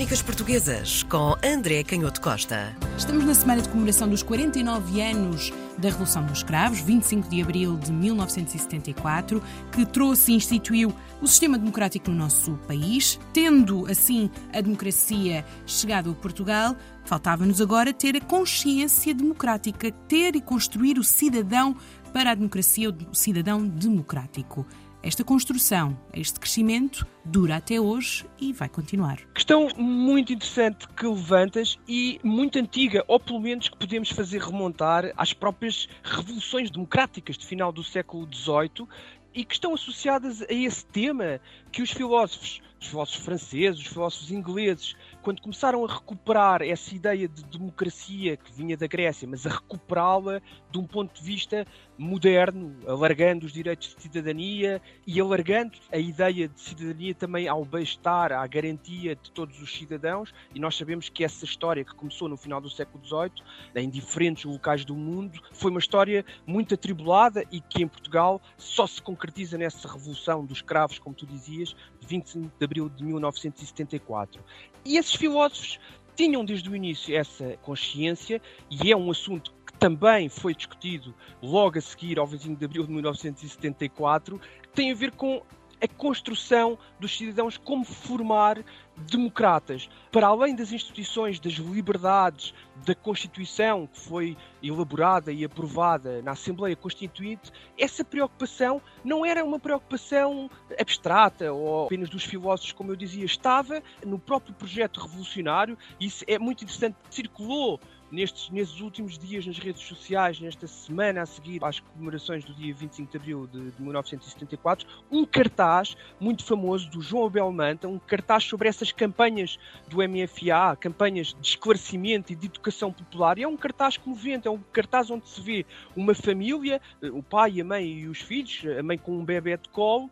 Crónicas Portuguesas com André Canhoto Costa. Estamos na semana de comemoração dos 49 anos da Revolução dos Escravos, 25 de abril de 1974, que trouxe e instituiu o sistema democrático no nosso país. Tendo, assim, a democracia chegado a Portugal, faltava-nos agora ter a consciência democrática, ter e construir o cidadão para a democracia, o cidadão democrático. Esta construção, este crescimento, dura até hoje e vai continuar. Questão muito interessante que levantas e muito antiga, ou pelo menos que podemos fazer remontar às próprias revoluções democráticas de final do século XVIII e que estão associadas a esse tema que os filósofos, os filósofos franceses, os filósofos ingleses, quando começaram a recuperar essa ideia de democracia que vinha da Grécia, mas a recuperá-la de um ponto de vista moderno, alargando os direitos de cidadania e alargando a ideia de cidadania também ao bem-estar, à garantia de todos os cidadãos. E nós sabemos que essa história que começou no final do século XVIII, em diferentes locais do mundo, foi uma história muito atribulada e que em Portugal só se concretiza nessa revolução dos escravos, como tu dizias, de 25 de abril de 1974. E esses filósofos tinham desde o início essa consciência, e é um assunto que também foi discutido logo a seguir ao 25 de abril de 1974, que tem a ver com a construção dos cidadãos como formar democratas. Para além das instituições, das liberdades, da Constituição que foi elaborada e aprovada na Assembleia Constituinte, essa preocupação não era uma preocupação abstrata ou apenas dos filósofos, como eu dizia, estava no próprio projeto revolucionário isso é muito interessante, circulou nestes, nestes últimos dias nas redes sociais, nesta semana a seguir às comemorações do dia 25 de abril de, de 1974, um cartaz muito famoso do João Abel Manta, um cartaz sobre essas campanhas do MFA, campanhas de esclarecimento e de educação popular. E é um cartaz comovente, é um cartaz onde se vê uma família, eh, o pai, a mãe e os filhos, a mãe com um bebê de colo,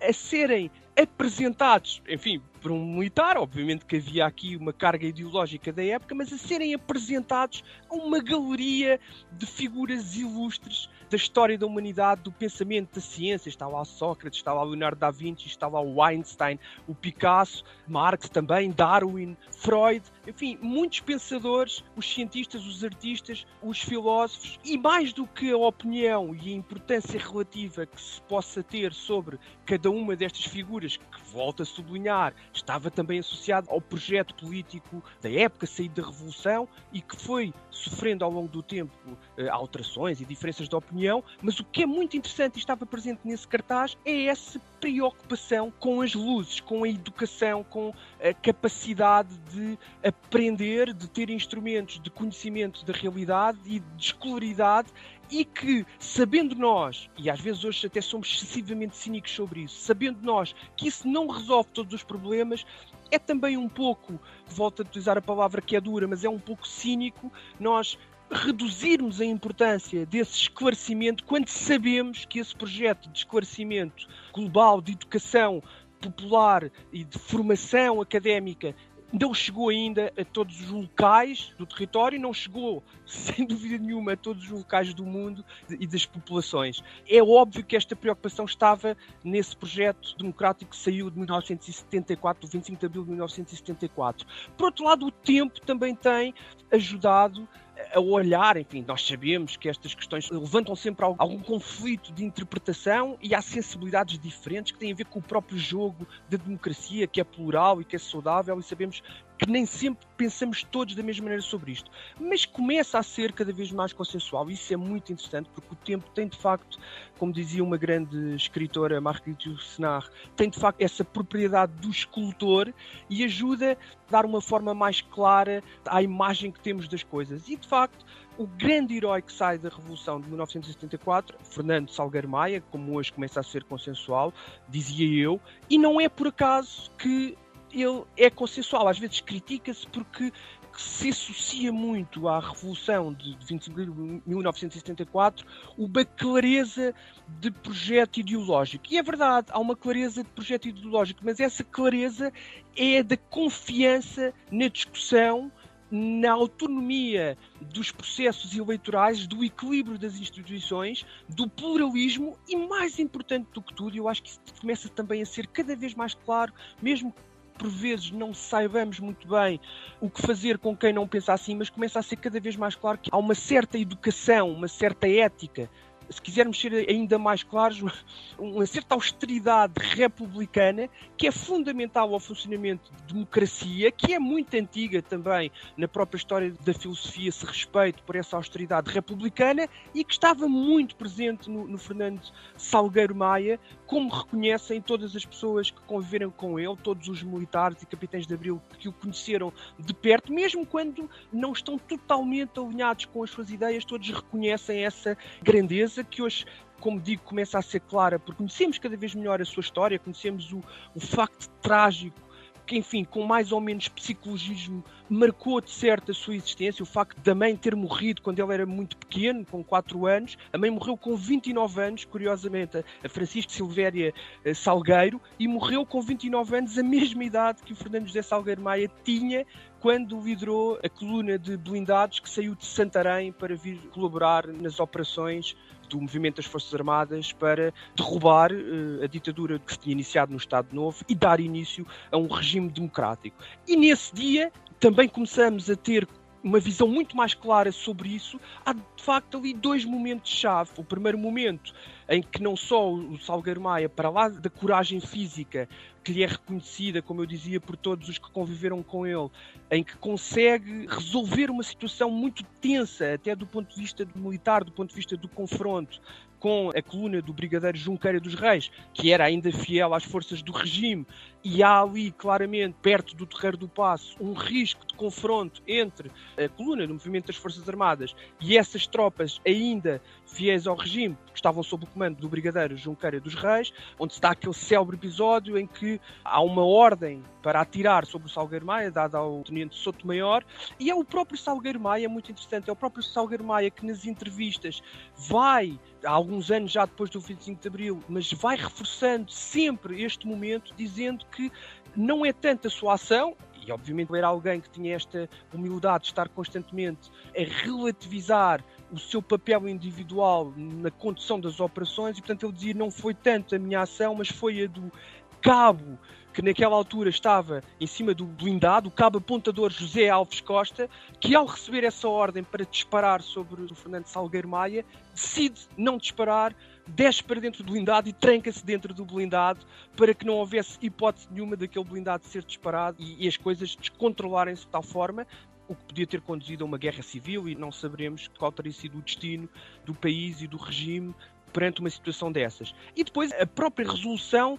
a serem apresentados, enfim, por um militar, obviamente que havia aqui uma carga ideológica da época, mas a serem apresentados a uma galeria de figuras ilustres da história da humanidade, do pensamento da ciência. Está lá Sócrates, está lá Leonardo da Vinci, está lá o Einstein, o Picasso, Marx também, Darwin, Freud, enfim, muitos pensadores, os cientistas, os artistas, os filósofos, e mais do que a opinião e a importância relativa que se possa ter sobre cada uma destas figuras, que volto a sublinhar, estava também associado ao projeto político da época, saído da Revolução, e que foi sofrendo ao longo do tempo eh, alterações e diferenças de opinião, mas o que é muito interessante e estava presente nesse cartaz é essa preocupação com as luzes, com a educação, com a capacidade de aprender, de ter instrumentos de conhecimento da realidade e de escolaridade e que, sabendo nós, e às vezes hoje até somos excessivamente cínicos sobre isso, sabendo nós que isso não resolve todos os problemas, é também um pouco, volto a utilizar a palavra que é dura, mas é um pouco cínico nós reduzirmos a importância desse esclarecimento quando sabemos que esse projeto de esclarecimento global de educação popular e de formação académica não chegou ainda a todos os locais do território, não chegou, sem dúvida nenhuma, a todos os locais do mundo e das populações. É óbvio que esta preocupação estava nesse projeto democrático que saiu de 1974, do 25 de abril de 1974. Por outro lado, o tempo também tem ajudado a olhar, enfim, nós sabemos que estas questões levantam sempre algum conflito de interpretação e há sensibilidades diferentes que têm a ver com o próprio jogo da democracia, que é plural e que é saudável, e sabemos que nem sempre pensamos todos da mesma maneira sobre isto, mas começa a ser cada vez mais consensual. Isso é muito interessante porque o tempo tem de facto, como dizia uma grande escritora, Marguerite Yourcenar, tem de facto essa propriedade do escultor e ajuda a dar uma forma mais clara à imagem que temos das coisas. E de facto, o grande herói que sai da Revolução de 1974, Fernando Salgueiro Maia, como hoje começa a ser consensual, dizia eu, e não é por acaso que ele é consensual. Às vezes critica-se porque se associa muito à Revolução de 25 de 1974 uma clareza de projeto ideológico. E é verdade, há uma clareza de projeto ideológico, mas essa clareza é da confiança na discussão, na autonomia dos processos eleitorais, do equilíbrio das instituições, do pluralismo e, mais importante do que tudo, eu acho que isso começa também a ser cada vez mais claro, mesmo por vezes não saibamos muito bem o que fazer com quem não pensa assim, mas começa a ser cada vez mais claro que há uma certa educação, uma certa ética se quisermos ser ainda mais claros, uma certa austeridade republicana que é fundamental ao funcionamento de democracia, que é muito antiga também na própria história da filosofia, se respeito por essa austeridade republicana e que estava muito presente no, no Fernando Salgueiro Maia, como reconhecem todas as pessoas que conviveram com ele, todos os militares e capitães de Abril que o conheceram de perto, mesmo quando não estão totalmente alinhados com as suas ideias, todos reconhecem essa grandeza que hoje como digo, começa a ser clara, porque conhecemos cada vez melhor a sua história, conhecemos o, o facto trágico que, enfim, com mais ou menos psicologismo, marcou de certo a sua existência. O facto da mãe ter morrido quando ele era muito pequeno, com 4 anos. A mãe morreu com 29 anos, curiosamente, a Francisco Silvéria eh, Salgueiro, e morreu com 29 anos, a mesma idade que o Fernando José Salgueiro Maia tinha quando liderou a coluna de blindados que saiu de Santarém para vir colaborar nas operações do movimento das Forças Armadas para derrubar uh, a ditadura que se tinha iniciado no Estado Novo e dar início a um regime democrático. E nesse dia também começamos a ter uma visão muito mais clara sobre isso, há de facto ali dois momentos-chave. O primeiro momento em que não só o Salgueiro Maia, para lá da coragem física que lhe é reconhecida, como eu dizia, por todos os que conviveram com ele, em que consegue resolver uma situação muito tensa, até do ponto de vista militar, do ponto de vista do confronto, com a coluna do Brigadeiro Junqueira dos Reis, que era ainda fiel às forças do regime, e há ali, claramente, perto do Terreiro do Passo, um risco de confronto entre a coluna do Movimento das Forças Armadas e essas tropas ainda fiéis ao regime, que estavam sob o comando do Brigadeiro Junqueira dos Reis, onde está aquele célebre episódio em que há uma ordem para atirar sobre o Salgueiro Maia, dada ao Tenente Soto Maior, e é o próprio Salgueiro Maia, muito interessante, é o próprio Salgueiro Maia que nas entrevistas vai, há alguns anos já depois do 25 de Abril, mas vai reforçando sempre este momento, dizendo que não é tanto a sua ação, e obviamente era alguém que tinha esta humildade de estar constantemente a relativizar o seu papel individual na condução das operações, e portanto ele dizia não foi tanto a minha ação, mas foi a do cabo que naquela altura estava em cima do blindado, o cabo apontador José Alves Costa, que ao receber essa ordem para disparar sobre o Fernando Salgueiro Maia, decide não disparar, desce para dentro do blindado e tranca-se dentro do blindado para que não houvesse hipótese nenhuma daquele blindado ser disparado e, e as coisas descontrolarem-se de tal forma o que podia ter conduzido a uma guerra civil e não saberemos qual teria sido o destino do país e do regime perante uma situação dessas. E depois a própria resolução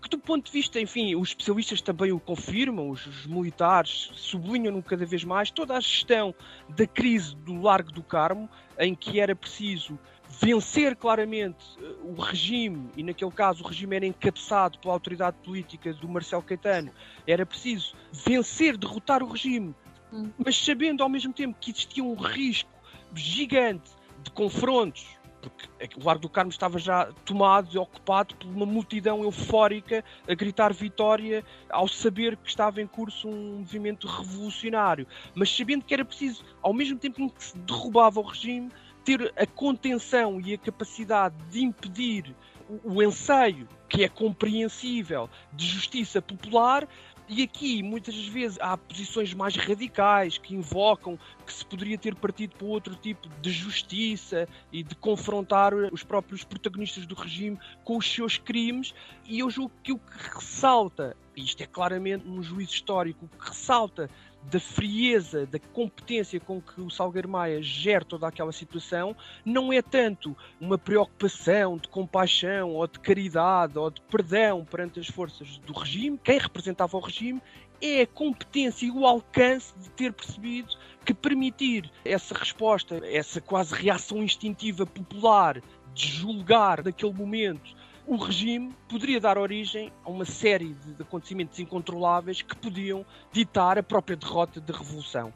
que do ponto de vista, enfim, os especialistas também o confirmam, os, os militares sublinham-no cada vez mais, toda a gestão da crise do Largo do Carmo, em que era preciso vencer claramente eh, o regime, e naquele caso o regime era encabeçado pela autoridade política do Marcelo Caetano, era preciso vencer, derrotar o regime, hum. mas sabendo ao mesmo tempo que existia um risco gigante de confrontos porque o Largo do Carmo estava já tomado e ocupado por uma multidão eufórica a gritar vitória ao saber que estava em curso um movimento revolucionário, mas sabendo que era preciso, ao mesmo tempo em que se derrubava o regime, ter a contenção e a capacidade de impedir o, o ensaio, que é compreensível, de justiça popular, e aqui, muitas vezes, há posições mais radicais que invocam que se poderia ter partido para outro tipo de justiça e de confrontar os próprios protagonistas do regime com os seus crimes. E eu julgo que o que ressalta, e isto é claramente um juízo histórico, o que ressalta da frieza, da competência com que o Salgueiro Maia gera toda aquela situação, não é tanto uma preocupação de compaixão ou de caridade ou de perdão perante as forças do regime, quem representava o regime, é a competência e o alcance de ter percebido que permitir essa resposta, essa quase reação instintiva popular de julgar naquele momento o regime poderia dar origem a uma série de acontecimentos incontroláveis que podiam ditar a própria derrota da revolução.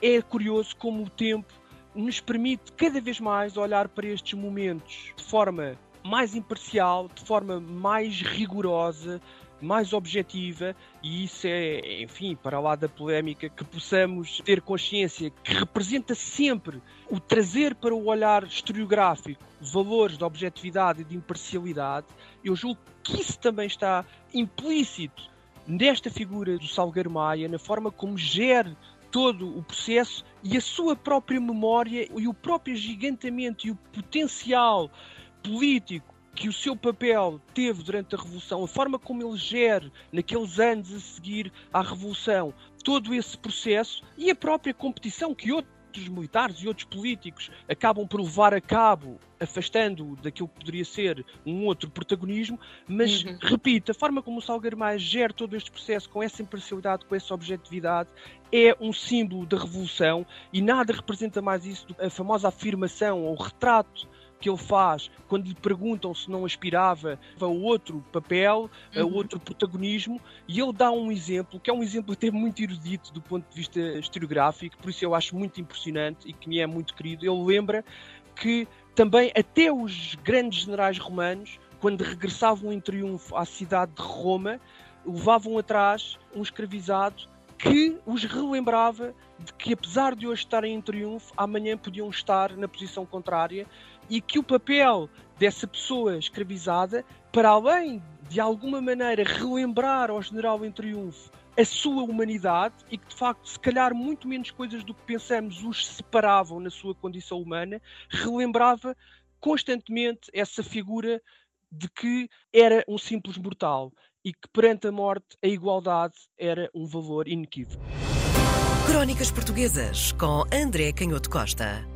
É curioso como o tempo nos permite cada vez mais olhar para estes momentos de forma mais imparcial, de forma mais rigorosa, mais objetiva, e isso é, enfim, para lá da polémica, que possamos ter consciência que representa sempre o trazer para o olhar historiográfico valores de objetividade e de imparcialidade, eu julgo que isso também está implícito nesta figura do Salgueiro Maia, na forma como gere todo o processo e a sua própria memória e o próprio gigantamento e o potencial político que o seu papel teve durante a Revolução, a forma como ele gere naqueles anos a seguir à Revolução, todo esse processo e a própria competição que outros militares e outros políticos acabam por levar a cabo, afastando daquilo que poderia ser um outro protagonismo, mas, uhum. repito, a forma como o Salgueiro Maia gera todo este processo com essa imparcialidade, com essa objetividade, é um símbolo da revolução e nada representa mais isso do que a famosa afirmação ou retrato que ele faz quando lhe perguntam se não aspirava a outro papel, a uhum. outro protagonismo, e ele dá um exemplo, que é um exemplo até muito erudito do ponto de vista historiográfico, por isso eu acho muito impressionante e que me é muito querido. Ele lembra que também até os grandes generais romanos, quando regressavam em triunfo à cidade de Roma, levavam atrás um escravizado que os relembrava de que, apesar de hoje estarem em triunfo, amanhã podiam estar na posição contrária e que o papel dessa pessoa escravizada, para além de alguma maneira relembrar ao general em triunfo a sua humanidade e que de facto, se calhar, muito menos coisas do que pensamos os separavam na sua condição humana, relembrava constantemente essa figura de que era um simples mortal e que perante a morte a igualdade era um valor inequívoco. Crónicas Portuguesas com André Canhoto Costa.